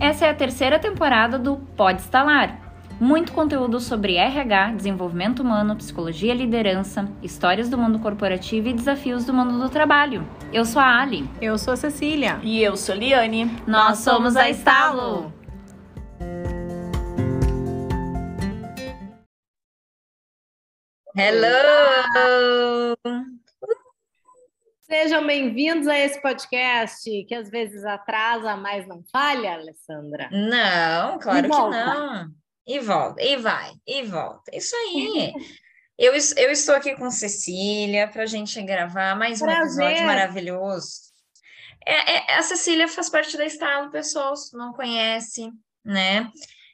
Essa é a terceira temporada do Pode Instalar. Muito conteúdo sobre RH, desenvolvimento humano, psicologia e liderança, histórias do mundo corporativo e desafios do mundo do trabalho. Eu sou a Ali. Eu sou a Cecília. E eu sou a Liane. Nós somos a Estalo. Hello! Sejam bem-vindos a esse podcast que às vezes atrasa, mas não falha, Alessandra. Não, claro que não. E volta, e vai, e volta. Isso aí. eu, eu estou aqui com Cecília para a gente gravar mais um Prazer. episódio maravilhoso. É, é, a Cecília faz parte da Estalo, pessoal, se não conhece, né?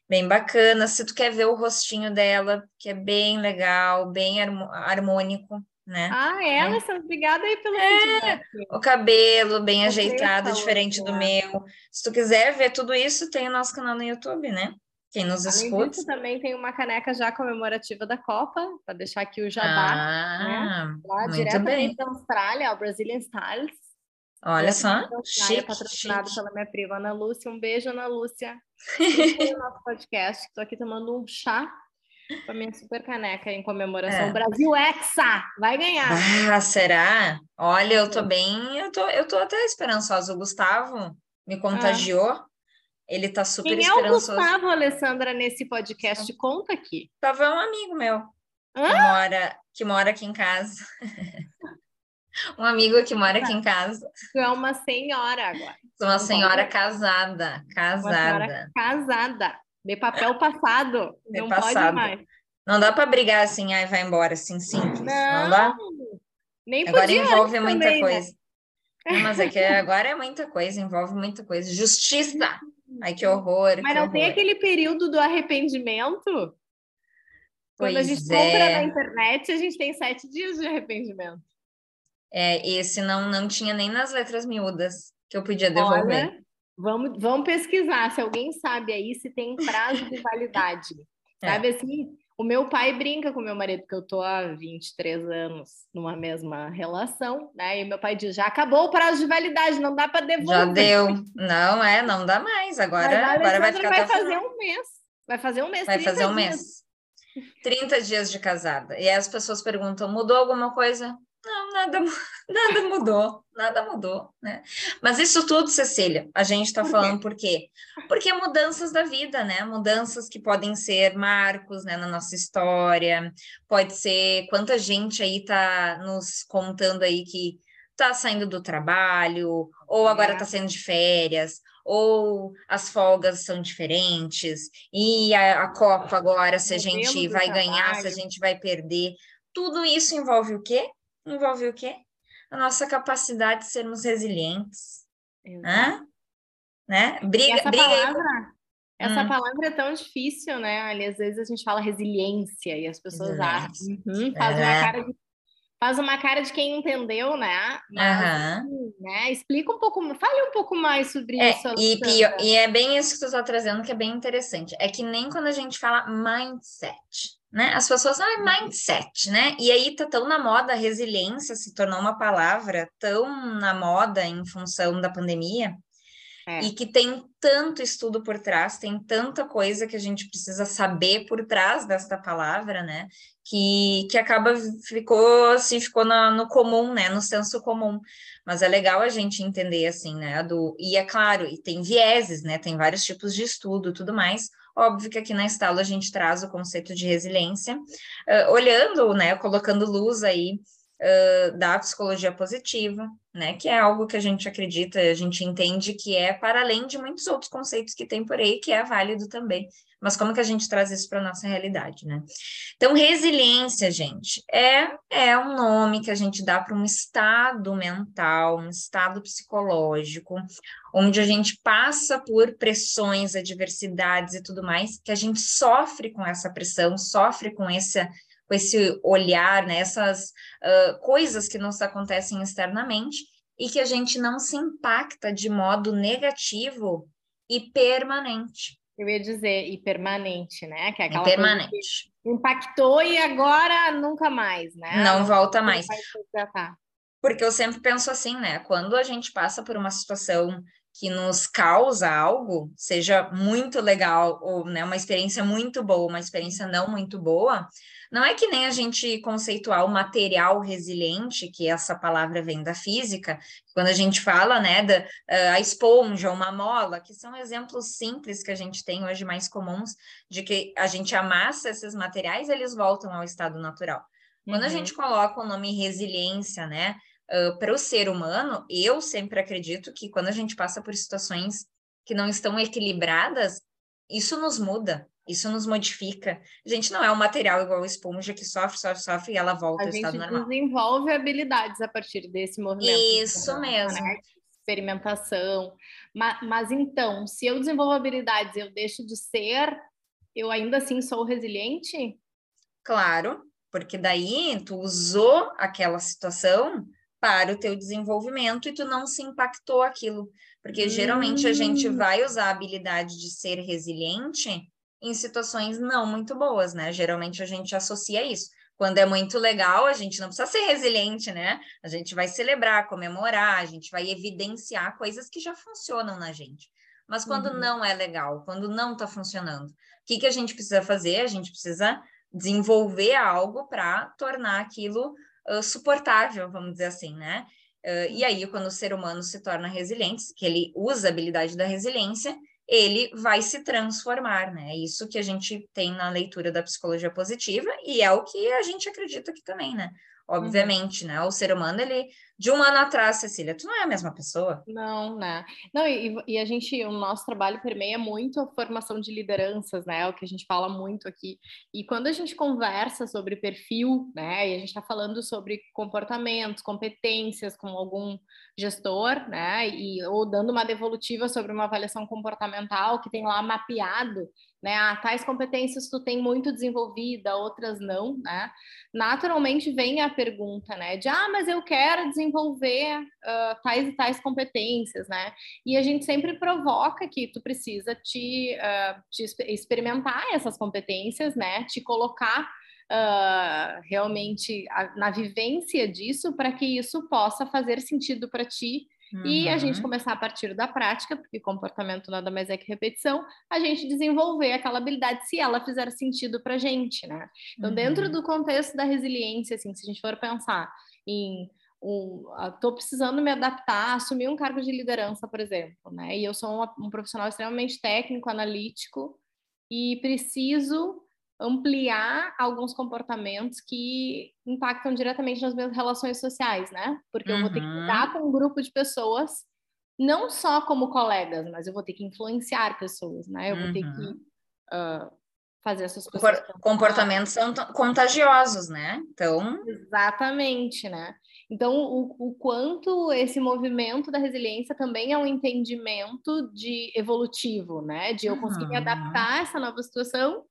Bem bacana. Se tu quer ver o rostinho dela, que é bem legal, bem harmônico, né? Ah, é, Alessandra, obrigada aí pelo é. O cabelo bem ajeitado, diferente do meu. Se tu quiser ver tudo isso, tem o nosso canal no YouTube, né? Quem nos Além escuta. Disso, também tem uma caneca já comemorativa da Copa, para deixar aqui o jabá. Ah, né? Lá diretamente da Austrália, o Brazilian Styles. Olha só, chique, patrocinado chique. pela minha prima Ana Lúcia. Um beijo, Ana Lúcia. no nosso podcast. Estou aqui tomando um chá com a minha super caneca em comemoração. É. Brasil Hexa! Vai ganhar! Ah, será? Olha, eu tô bem, eu tô, eu tô até esperançosa. O Gustavo me contagiou. Ele tá super Quem é o esperançoso. Gustavo, Alessandra, nesse podcast? Conta aqui. Tava um amigo meu que mora, que mora aqui em casa. um amigo que mora aqui em casa. Tu é uma senhora agora. Sou uma Não senhora pode? casada, Uma senhora casada. De papel passado. De Não passado. pode mais. Não dá para brigar assim, ai, vai embora, assim, simples. Não, Não, dá? Nem Agora envolve muita também, né? coisa. Não, mas é que agora é muita coisa, envolve muita coisa. Justiça! Ai, que horror, Mas que não tem horror. aquele período do arrependimento? Quando a Pois gente é. compra na internet, a gente tem sete dias de arrependimento. É, esse não, não tinha nem nas letras miúdas que eu podia devolver. Olha, vamos, vamos pesquisar se alguém sabe aí se tem prazo de validade. É. Sabe assim? O meu pai brinca com meu marido, porque eu tô há 23 anos numa mesma relação, né? E meu pai diz: já acabou o prazo de validade, não dá para devolver. Já deu. Não, é, não dá mais. Agora, agora vai ficar vai fazer um mês. Vai fazer um mês. Vai 30 fazer um dias. mês. 30 dias de casada. E aí as pessoas perguntam: mudou alguma coisa? Nada, nada mudou, nada mudou, né? Mas isso tudo, Cecília, a gente está falando por quê? Porque mudanças da vida, né? Mudanças que podem ser marcos, né, na nossa história. Pode ser quanta gente aí tá nos contando aí que tá saindo do trabalho, ou agora É. tá saindo de férias, ou as folgas são diferentes, e a, a Copa agora, se a gente vai ganhar, se a trabalho. gente vai perder. Tudo isso envolve o quê? Envolve o quê? A nossa capacidade de sermos resilientes. Hã? Né? E Briga, essa briga aí. palavra, essa Hum. palavra é tão difícil, né? Ali, às vezes a gente fala resiliência e as pessoas acham, uhum, faz, É. uma cara de, faz uma cara de quem entendeu, né? Mas, assim, né? Explica um pouco, fale um pouco mais sobre É, isso. e, pior- e é bem isso que tu está trazendo, que é bem interessante. É que nem quando a gente fala mindset, né? As pessoas, ah, é mindset, né? E aí tá tão na moda, a resiliência se tornou uma palavra tão na moda em função da pandemia, É. e que tem tanto estudo por trás, tem tanta coisa que a gente precisa saber por trás desta palavra, né? Que, que acaba ficou assim, ficou na- no comum, né? No senso comum. Mas é legal a gente entender assim, né? Do, e é claro, e tem vieses, né? Tem vários tipos de estudo e tudo mais. Óbvio que aqui na Estalo a gente traz o conceito de resiliência, ah, olhando, né? Colocando luz aí da psicologia positiva, né? Que é algo que a gente acredita, a gente entende que é para além de muitos outros conceitos que tem por aí, que é válido também. Mas como que a gente traz isso para a nossa realidade, né? Então, resiliência, gente, é, é um nome que a gente dá para um estado mental, um estado psicológico, onde a gente passa por pressões, adversidades e tudo mais, que a gente sofre com essa pressão, sofre com esse, com esse olhar, né? Essas ah, coisas que nos acontecem externamente e que a gente não se impacta de modo negativo e permanente. Eu ia dizer, e permanente, né? Que é aquela permanente. impactou e agora nunca mais, né? Não volta mais. Porque eu sempre penso assim, né? Quando a gente passa por uma situação que nos causa algo, seja muito legal ou né, uma experiência muito boa, uma experiência não muito boa, não é que nem a gente conceituar o material resiliente, que essa palavra vem da física, quando a gente fala, né, da uh, a esponja, uma mola, que são exemplos simples que a gente tem hoje mais comuns, de que a gente amassa esses materiais, eles voltam ao estado natural. Quando uhum. a gente coloca o nome resiliência, né, uh, para o ser humano, eu sempre acredito que quando a gente passa por situações que não estão equilibradas, isso nos muda, isso nos modifica. A gente não é um material igual a esponja que sofre, sofre, sofre e ela volta a ao estado normal. A gente desenvolve habilidades a partir desse movimento. Isso mesmo. Né? Experimentação. Mas, mas então, se eu desenvolvo habilidades eu deixo de ser, eu ainda assim sou resiliente? Claro, porque daí tu usou aquela situação para o teu desenvolvimento e tu não se impactou aquilo. Porque hum. geralmente a gente hum. vai usar a habilidade de ser resiliente em situações não muito boas, né? Geralmente a gente associa isso. Quando é muito legal, a gente não precisa ser resiliente, né? A gente vai celebrar, comemorar, a gente vai evidenciar coisas que já funcionam na gente. Mas quando uhum. não é legal, quando não está funcionando, o que, que a gente precisa fazer? A gente precisa desenvolver algo para tornar aquilo uh, suportável, vamos dizer assim, né? Uh, e aí, quando o ser humano se torna resiliente, que ele usa a habilidade da resiliência, ele vai se transformar, né? É isso que a gente tem na leitura da psicologia positiva e é o que a gente acredita aqui também, né? Uhum. Obviamente, uhum. né? O ser humano, ele de um ano atrás, Cecília, tu não é a mesma pessoa. Não, né? Não, e, e, a gente, o nosso trabalho permeia muito a formação de lideranças, né? É o que a gente fala muito aqui. E quando a gente conversa sobre perfil, né? E a gente está falando sobre comportamentos, competências com algum gestor, né? E, ou dando uma devolutiva sobre uma avaliação comportamental que tem lá mapeado né? Ah, tais competências tu tem muito desenvolvida, outras não, né? Naturalmente vem a pergunta, né? De ah, mas eu quero desenvolver uh, tais e tais competências, né? E a gente sempre provoca que tu precisa te, uh, te experimentar essas competências, né? Te colocar Uh, realmente a, na vivência disso para que isso possa fazer sentido para ti Uhum. E a gente uhum. começar a partir da prática, porque comportamento nada mais é que repetição, a gente desenvolver aquela habilidade se ela fizer sentido para gente, né? Então, uhum. dentro do contexto da resiliência, assim, se a gente for pensar em estou um, precisando me adaptar, assumir um cargo de liderança, por exemplo, né? E eu sou uma, um profissional extremamente técnico, analítico e preciso ampliar alguns comportamentos que impactam diretamente nas minhas relações sociais, né? Porque eu vou ter que uhum. lidar com um grupo de pessoas, não só como colegas, mas eu vou ter que influenciar pessoas, né? Eu vou ter que uh, fazer essas pessoas. Comportamentos são contagiosos, né? Então. Exatamente, né? Então, o, o, quanto esse movimento da resiliência também é um entendimento de evolutivo, né? De eu conseguir me adaptar a essa nova situação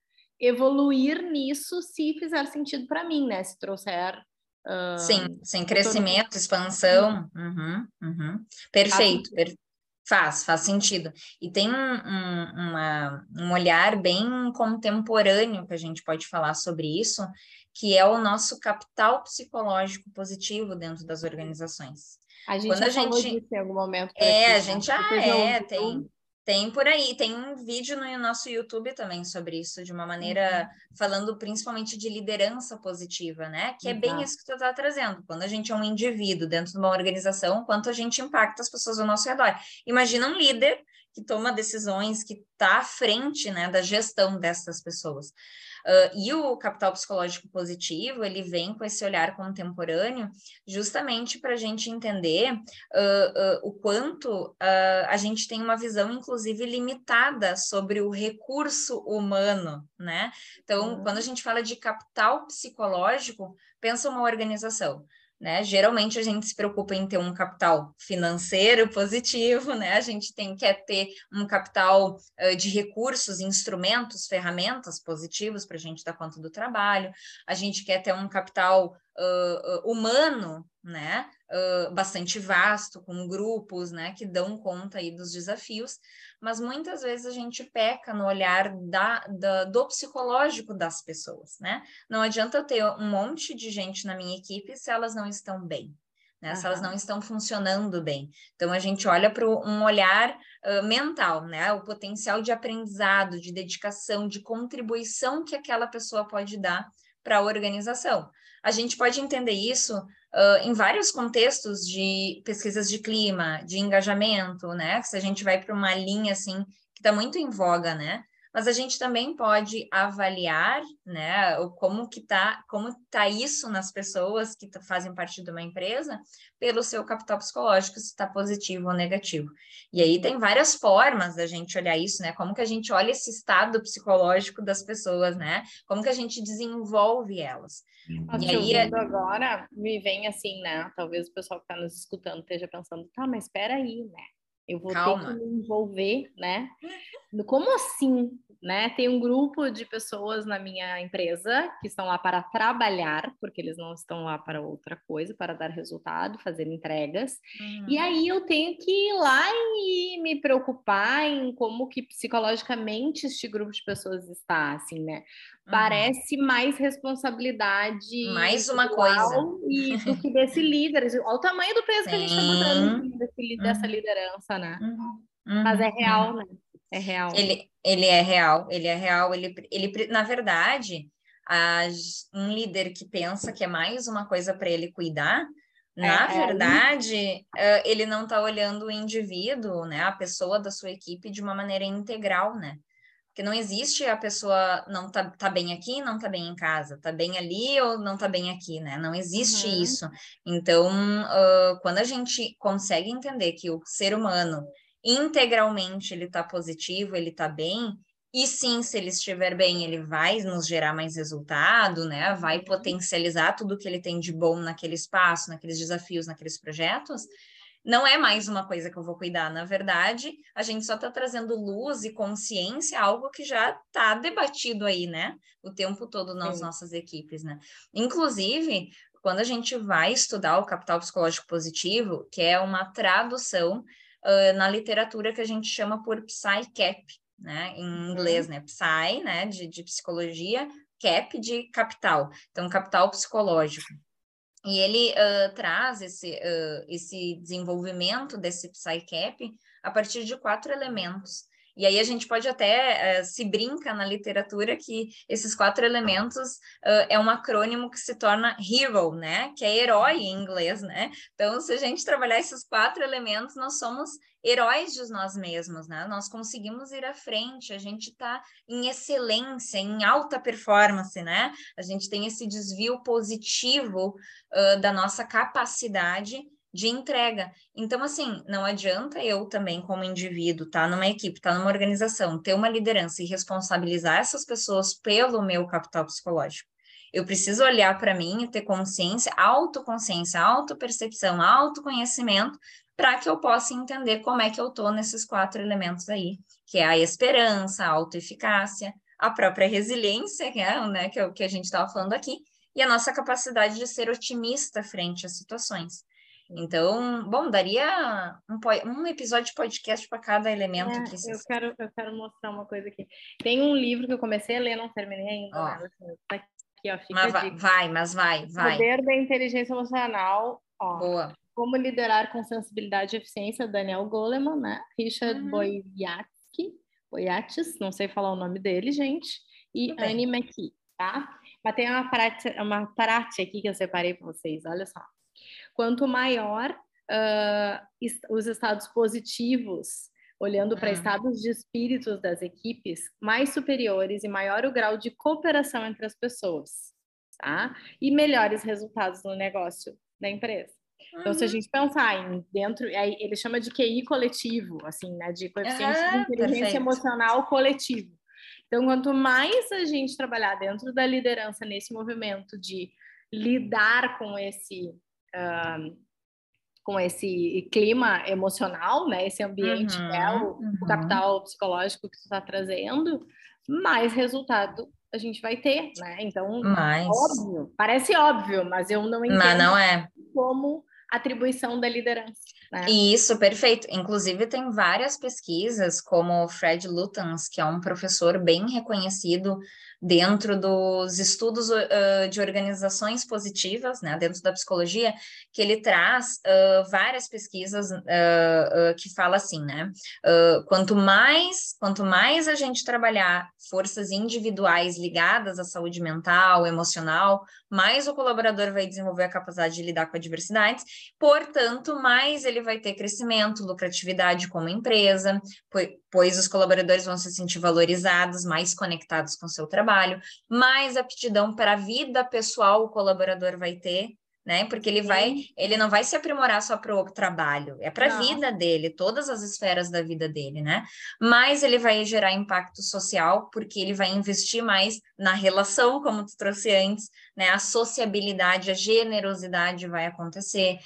evoluir nisso se fizer sentido para mim, né? Se trouxer. Uh, sim, sem crescimento, expansão. Uhum, uhum. Perfeito, per... faz, faz sentido. E tem um, um, uma, um olhar bem contemporâneo que a gente pode falar sobre isso, que é o nosso capital psicológico positivo dentro das organizações. A gente Quando a gente... em algum momento. É, aqui, a né? gente já ah, é, tem. Tem por aí, tem um vídeo no nosso YouTube também sobre isso, de uma maneira uhum. falando principalmente de liderança positiva, né? Que é bem isso que tu está trazendo. Quando a gente é um indivíduo dentro de uma organização, quanto a gente impacta as pessoas ao nosso redor. Imagina um líder que toma decisões, que está à frente né, da gestão dessas pessoas. Uh, e o capital psicológico positivo, ele vem com esse olhar contemporâneo, justamente para a gente entender uh, uh, o quanto a gente tem uma visão, inclusive, limitada sobre o recurso humano, né? Então, uhum. quando a gente fala de capital psicológico, pensa uma organização né? Geralmente a gente se preocupa em ter um capital financeiro positivo, né? A gente tem quer ter um capital uh, de recursos, instrumentos, ferramentas positivos para a gente dar conta do trabalho. A gente quer ter um capital uh, humano, né? Bastante vasto, com grupos, né? Que dão conta aí dos desafios mas muitas vezes a gente peca no olhar da, da, do psicológico das pessoas, né? Não adianta eu ter um monte de gente na minha equipe se elas não estão bem. né? Uhum. Se elas não estão funcionando bem. Então a gente olha para um olhar uh, mental, né? O potencial de aprendizado, de dedicação, de contribuição que aquela pessoa pode dar para a organização. A gente pode entender isso uh, em vários contextos de pesquisas de clima, de engajamento, né? Se a gente vai para uma linha assim que está muito em voga, né? Mas a gente também pode avaliar, né, como que tá, como tá isso nas pessoas que fazem parte de uma empresa pelo seu capital psicológico, se está positivo ou negativo. E aí tem várias formas da gente olhar isso, né? Como que a gente olha esse estado psicológico das pessoas, né? Como que a gente desenvolve elas. e aí é agora me vem assim, né? Talvez o pessoal que está nos escutando esteja pensando, tá, mas espera aí, né? Eu vou Calma. ter que me envolver, né? Como assim? Né? Tem um grupo de pessoas na minha empresa que estão lá para trabalhar, porque eles não estão lá para outra coisa, para dar resultado, fazer entregas. Uhum. E aí eu tenho que ir lá e me preocupar em como que psicologicamente este grupo de pessoas está, assim, né? Uhum. Parece mais responsabilidade. Mais uma coisa. E do que desse líder. Olha o tamanho do peso Sim. que a gente está botando desse, uhum. dessa liderança, né? Uhum. Mas é real, uhum. né? É real. Ele, ele é real, ele é real. Ele, ele, na verdade, um líder que pensa que é mais uma coisa para ele cuidar, é, na é, verdade, é... ele não está olhando o indivíduo, né, a pessoa da sua equipe de uma maneira integral, né? Porque não existe a pessoa não tá, tá bem aqui, não tá bem em casa, tá bem ali ou não tá bem aqui, né? Não existe uhum. isso. Então, uh, quando a gente consegue entender que o ser humano integralmente ele tá positivo, ele tá bem, e sim, se ele estiver bem, ele vai nos gerar mais resultado, né? Vai uhum. potencializar tudo que ele tem de bom naquele espaço, naqueles desafios, naqueles projetos não é mais uma coisa que eu vou cuidar. Na verdade, a gente só está trazendo luz e consciência, algo que já está debatido aí, né? O tempo todo nas Sim. nossas equipes, né? Inclusive, quando a gente vai estudar o capital psicológico positivo, que é uma tradução uh, na literatura que a gente chama por PsyCap, né? Em uhum. inglês, né? Psy, né? De, de psicologia, cap de capital. Então, capital psicológico. E ele uh, traz esse, uh, esse desenvolvimento desse PsyCap a partir de quatro elementos. E aí a gente pode até uh, se brinca na literatura que esses quatro elementos uh, é um acrônimo que se torna hero, né? Que é herói em inglês, né? Então, se a gente trabalhar esses quatro elementos, nós somos heróis de nós mesmos, né? Nós conseguimos ir à frente, a gente está em excelência, em alta performance, né? A gente tem esse desvio positivo uh, da nossa capacidade de entrega. Então, assim, não adianta eu também, como indivíduo, tá numa equipe, tá numa organização, ter uma liderança e responsabilizar essas pessoas pelo meu capital psicológico. Eu preciso olhar para mim e ter consciência, autoconsciência, autopercepção, autoconhecimento para que eu possa entender como é que eu estou nesses quatro elementos aí, que é a esperança, a autoeficácia, a própria resiliência, que é, né, que é o que a gente estava falando aqui, e a nossa capacidade de ser otimista frente às situações. Então, bom, daria um, um episódio de podcast para cada elemento é, que eu quero Eu quero mostrar uma coisa aqui. Tem um livro que eu comecei a ler, não terminei ainda. Ó. Né? Tá aqui, ó, fica mas vai, mas vai, vai. Poder da inteligência emocional. Ó. Boa. Como liderar com sensibilidade e eficiência, Daniel Goleman, né? Richard uhum. Boyatsky, Boyatis, não sei falar o nome dele, gente, e Annie McKee, tá? Mas tem uma parte, uma parte aqui que eu separei para vocês, olha só. Quanto maior uh, os estados positivos, olhando para uhum. estados de espíritos das equipes, mais superiores e maior o grau de cooperação entre as pessoas, tá? E melhores resultados no negócio da empresa. Então, uhum. se a gente pensar em dentro, ele chama de QI coletivo, assim, né? De coeficiente uhum, de inteligência perfeito. emocional coletivo. Então, quanto mais a gente trabalhar dentro da liderança nesse movimento de lidar com esse uh, com esse clima emocional, né? Esse ambiente uhum, que é o, uhum. o capital psicológico que tu está trazendo, mais resultado a gente vai ter, né? Então, mais. óbvio, parece óbvio, mas eu não entendo mas não é. como atribuição da liderança. Né? Isso, perfeito. Inclusive, tem várias pesquisas, como o Fred Lutens, que é um professor bem reconhecido dentro dos estudos uh, de organizações positivas, né, dentro da psicologia, que ele traz uh, várias pesquisas uh, que fala assim, né, quanto mais quanto mais a gente trabalhar forças individuais ligadas à saúde mental, emocional, mais o colaborador vai desenvolver a capacidade de lidar com adversidades, portanto, mais ele vai ter crescimento, lucratividade como empresa, pois os colaboradores vão se sentir valorizados, mais conectados com o seu trabalho, mais aptidão para a vida pessoal o colaborador vai ter, né? Porque ele vai, ele não vai se aprimorar só para o trabalho, é para a vida dele, todas as esferas da vida dele, né? Mas ele vai gerar impacto social, porque ele vai investir mais na relação, como tu trouxe antes, né? A sociabilidade, a generosidade vai acontecer.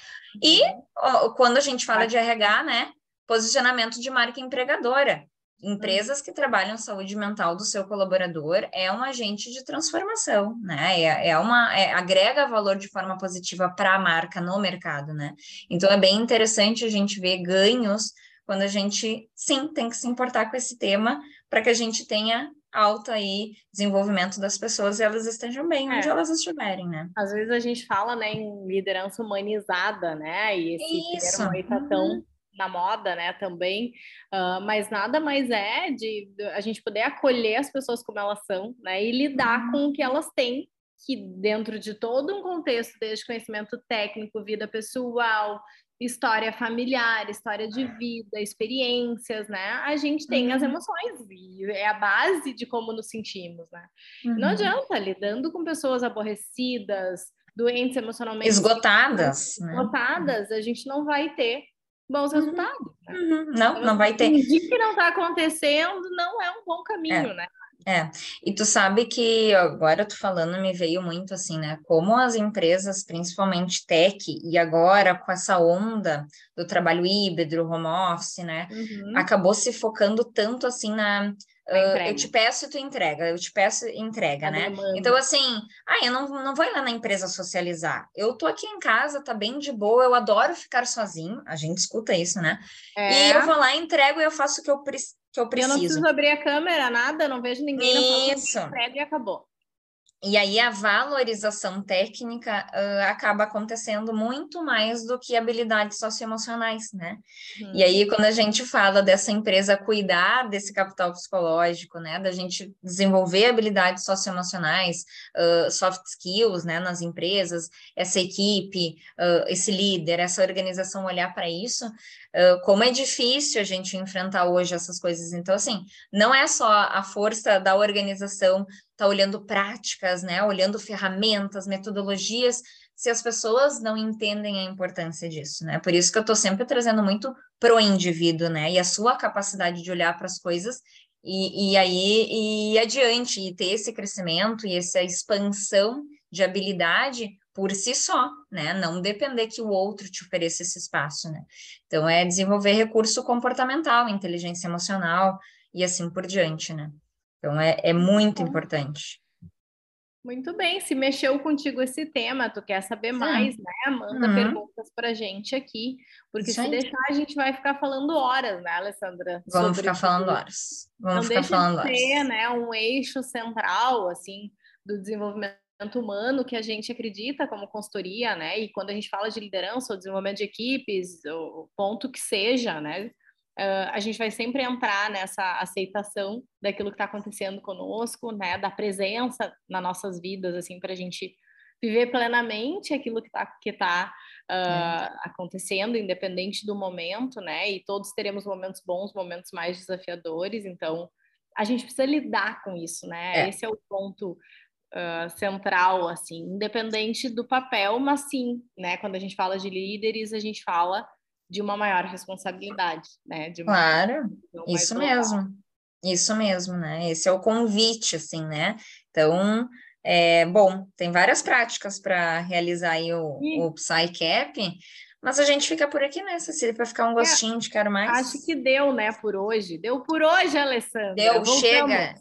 E ó, quando a gente fala de RH, né? Posicionamento de marca empregadora. Empresas que trabalham saúde mental do seu colaborador é um agente de transformação, né? É, é uma é, agrega valor de forma positiva para a marca no mercado, né? Então é bem interessante a gente ver ganhos quando a gente sim tem que se importar com esse tema para que a gente tenha alto aí desenvolvimento das pessoas e elas estejam bem onde é. elas estiverem, né? Às vezes a gente fala, né, em liderança humanizada, né? E esse Isso. termo aí tá tão uhum na moda, né, também, uh, mas nada mais é de a gente poder acolher as pessoas como elas são, né, e lidar uhum. com o que elas têm, que dentro de todo um contexto, desde conhecimento técnico, vida pessoal, história familiar, história de vida, experiências, né, a gente tem uhum. as emoções, e é a base de como nos sentimos, né. Uhum. Não adianta, lidando com pessoas aborrecidas, doentes emocionalmente esgotadas, né? esgotadas, a gente não vai ter bons uhum. resultados. Né? Uhum. Não, então, não vai ter. Fingir que não está acontecendo não é um bom caminho, é. né? É, e tu sabe que agora tu falando me veio muito assim, né? Como as empresas, principalmente tech, e agora com essa onda do trabalho híbrido, home office, né? Uhum. Acabou se focando tanto assim na Uh, eu te peço e tu entrega, eu te peço e entrega, a né? Demanda. Então, assim, ah, eu não, não vou ir lá na empresa socializar. Eu tô aqui em casa, tá bem de boa, eu adoro ficar sozinho, a gente escuta isso, né? É. E eu vou lá, entrego e eu faço o que eu, que eu preciso. Eu não preciso abrir a câmera, nada, não vejo ninguém. Isso. Não entrego e acabou. E aí a valorização técnica uh, acaba acontecendo muito mais do que habilidades socioemocionais, né? Uhum. E aí quando a gente fala dessa empresa cuidar desse capital psicológico, né, da gente desenvolver habilidades socioemocionais, uh, soft skills, né, nas empresas, essa equipe, uh, esse líder, essa organização olhar para isso, como é difícil a gente enfrentar hoje essas coisas. Então, assim, não é só a força da organização tá olhando práticas, né, olhando ferramentas, metodologias, se as pessoas não entendem a importância disso, né? Por isso que eu estou sempre trazendo muito pro indivíduo, né? E a sua capacidade de olhar para as coisas e, e aí e ir adiante e ter esse crescimento e essa expansão de habilidade por si só, né? Não depender que o outro te ofereça esse espaço, né? Então é desenvolver recurso comportamental, inteligência emocional e assim por diante, né? Então, é, é muito importante. Muito bem, se mexeu contigo esse tema, tu quer saber Sim. mais, né? Manda uhum. perguntas para gente aqui, porque Isso se deixar a gente vai ficar falando horas, né, Alessandra? Vamos ficar falando horas. Vamos Não ficar falando de ser, horas. né, um eixo central, assim, do desenvolvimento humano que a gente acredita como consultoria, né? E quando a gente fala de liderança ou desenvolvimento de equipes, o ponto que seja, né? uh, a gente vai sempre entrar nessa aceitação daquilo que está acontecendo conosco, né, da presença nas nossas vidas, assim, para a gente viver plenamente aquilo que está que tá, uh, é. acontecendo, independente do momento, né, e todos teremos momentos bons, momentos mais desafiadores, então a gente precisa lidar com isso, né, é. esse é o ponto Uh, central, assim, independente do papel, mas sim, né? Quando a gente fala de líderes, a gente fala de uma maior responsabilidade, né? Uma, claro, isso mesmo, isso mesmo, né? Esse é o convite, assim, né? Então, é, bom, tem várias práticas para realizar aí o, o PsyCap, mas a gente fica por aqui, né, Cecília, para ficar um é, gostinho é, de quero mais. Acho que deu, né, por hoje. Deu por hoje, Alessandra. Deu, Voltamos. chega.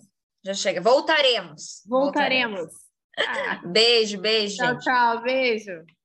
Já chega. Voltaremos. Voltaremos. Voltaremos. Ah. Beijo, beijo. Tchau, gente. tchau, beijo.